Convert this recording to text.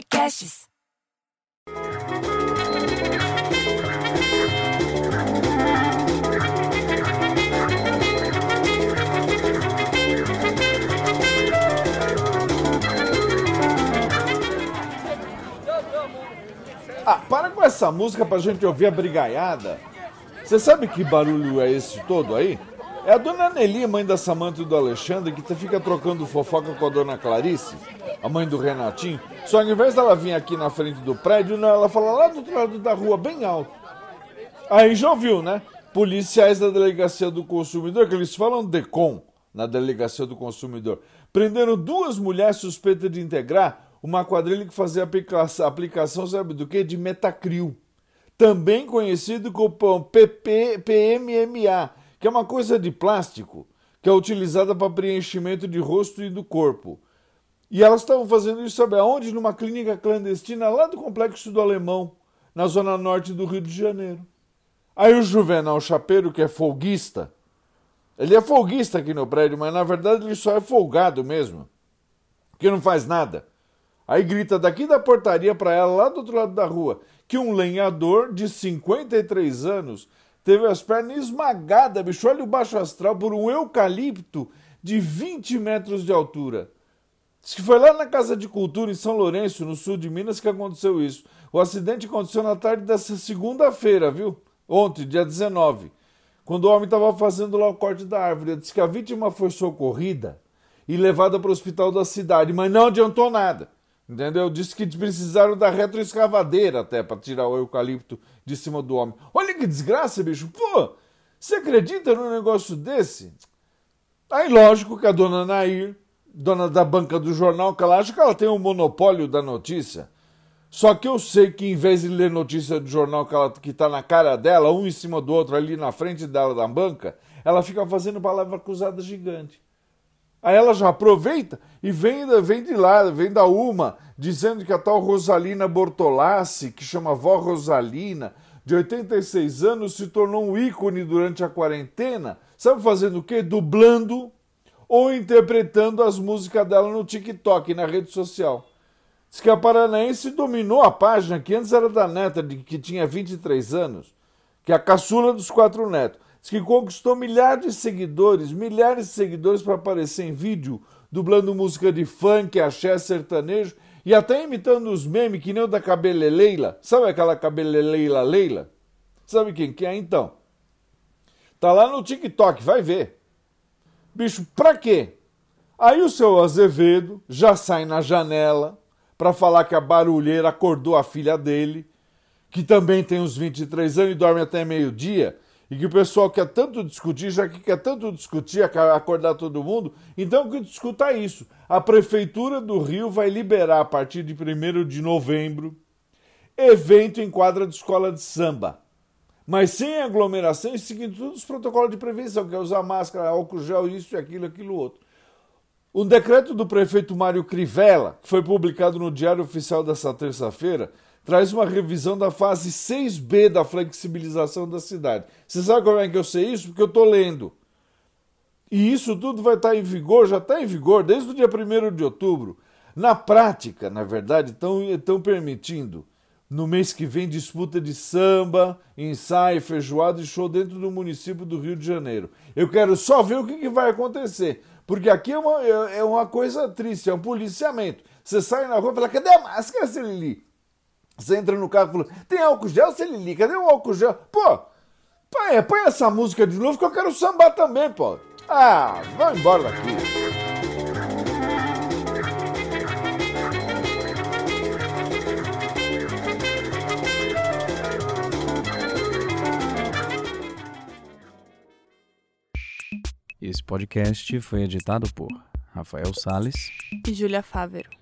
Podcasts. Ah, para com essa música pra gente ouvir a brigaiada. Você sabe que barulho é esse todo aí? É a dona Nelly, mãe da Samanta e do Alexandre, que fica trocando fofoca com a dona Clarice, a mãe do Renatinho. Só ao invés dela vir aqui na frente do prédio, não, ela fala lá do outro lado da rua, bem alto. Aí já ouviu, né? Policiais da Delegacia do Consumidor, que eles falam DECOM, na Delegacia do Consumidor, prenderam duas mulheres suspeitas de integrar uma quadrilha que fazia aplicação, sabe do que? De metacril. Também conhecido como PMMA, que é uma coisa de plástico que é utilizada para preenchimento de rosto e do corpo. E elas estavam fazendo isso, sabe aonde? Numa clínica clandestina lá do Complexo do Alemão, na zona norte do Rio de Janeiro. Aí o Juvenal Chapeiro, que é folguista, ele é folguista aqui no prédio, mas na verdade ele só é folgado mesmo, que não faz nada. Aí grita daqui da portaria para ela, lá do outro lado da rua, que um lenhador de 53 anos teve as pernas esmagadas, bicho. Olha o baixo astral por um eucalipto de 20 metros de altura. Diz que foi lá na Casa de Cultura, em São Lourenço, no sul de Minas, que aconteceu isso. O acidente aconteceu na tarde dessa segunda-feira, viu? Ontem, dia 19. Quando o homem estava fazendo lá o corte da árvore. Diz que a vítima foi socorrida e levada para o hospital da cidade, mas não adiantou nada. Entendeu? Disse que precisaram da retroescavadeira até para tirar o eucalipto de cima do homem. Olha que desgraça, bicho. Pô, você acredita num negócio desse? Aí, lógico que a dona Nair, dona da banca do jornal, que ela acha que ela tem o um monopólio da notícia. Só que eu sei que em vez de ler notícia do jornal que, ela, que tá na cara dela, um em cima do outro ali na frente dela da banca, ela fica fazendo palavra cruzada gigante. Aí ela já aproveita e vem, vem de lá, vem da UMA, dizendo que a tal Rosalina Bortolassi, que chama Vó Rosalina, de 86 anos, se tornou um ícone durante a quarentena. Sabe fazendo o quê? Dublando ou interpretando as músicas dela no TikTok, na rede social. Diz que a Paranaense dominou a página, que antes era da neta, de, que tinha 23 anos, que é a caçula dos quatro netos. Diz que conquistou milhares de seguidores, milhares de seguidores para aparecer em vídeo, dublando música de funk, axé, sertanejo e até imitando os memes que nem o da Cabeleleila. Sabe aquela Cabeleleila Leila? Sabe quem que é então? Tá lá no TikTok, vai ver. Bicho, pra quê? Aí o seu Azevedo já sai na janela para falar que a barulheira acordou a filha dele, que também tem uns 23 anos e dorme até meio-dia e que o pessoal quer tanto discutir, já que quer tanto discutir, acordar todo mundo, então que discuta isso. A Prefeitura do Rio vai liberar, a partir de 1 de novembro, evento em quadra de escola de samba. Mas sem aglomeração e seguindo todos os protocolos de prevenção, que é usar máscara, álcool gel, isso, aquilo, aquilo outro. O decreto do prefeito Mário Crivella, que foi publicado no Diário Oficial dessa terça-feira, traz uma revisão da fase 6B da flexibilização da cidade. Você sabe como é que eu sei isso? Porque eu estou lendo. E isso tudo vai estar em vigor, já está em vigor desde o dia 1 de outubro. Na prática, na verdade, estão permitindo, no mês que vem, disputa de samba, ensaio, feijoada e show dentro do município do Rio de Janeiro. Eu quero só ver o que, que vai acontecer. Porque aqui é uma, é, é uma coisa triste, é um policiamento. Você sai na rua e fala, cadê a máscara, Celili? Você entra no carro e fala, tem álcool gel? Você liga, cadê o álcool gel? Pô, põe, põe essa música de novo que eu quero sambar também, pô. Ah, vai embora daqui. Esse podcast foi editado por Rafael Sales e Júlia Fávero.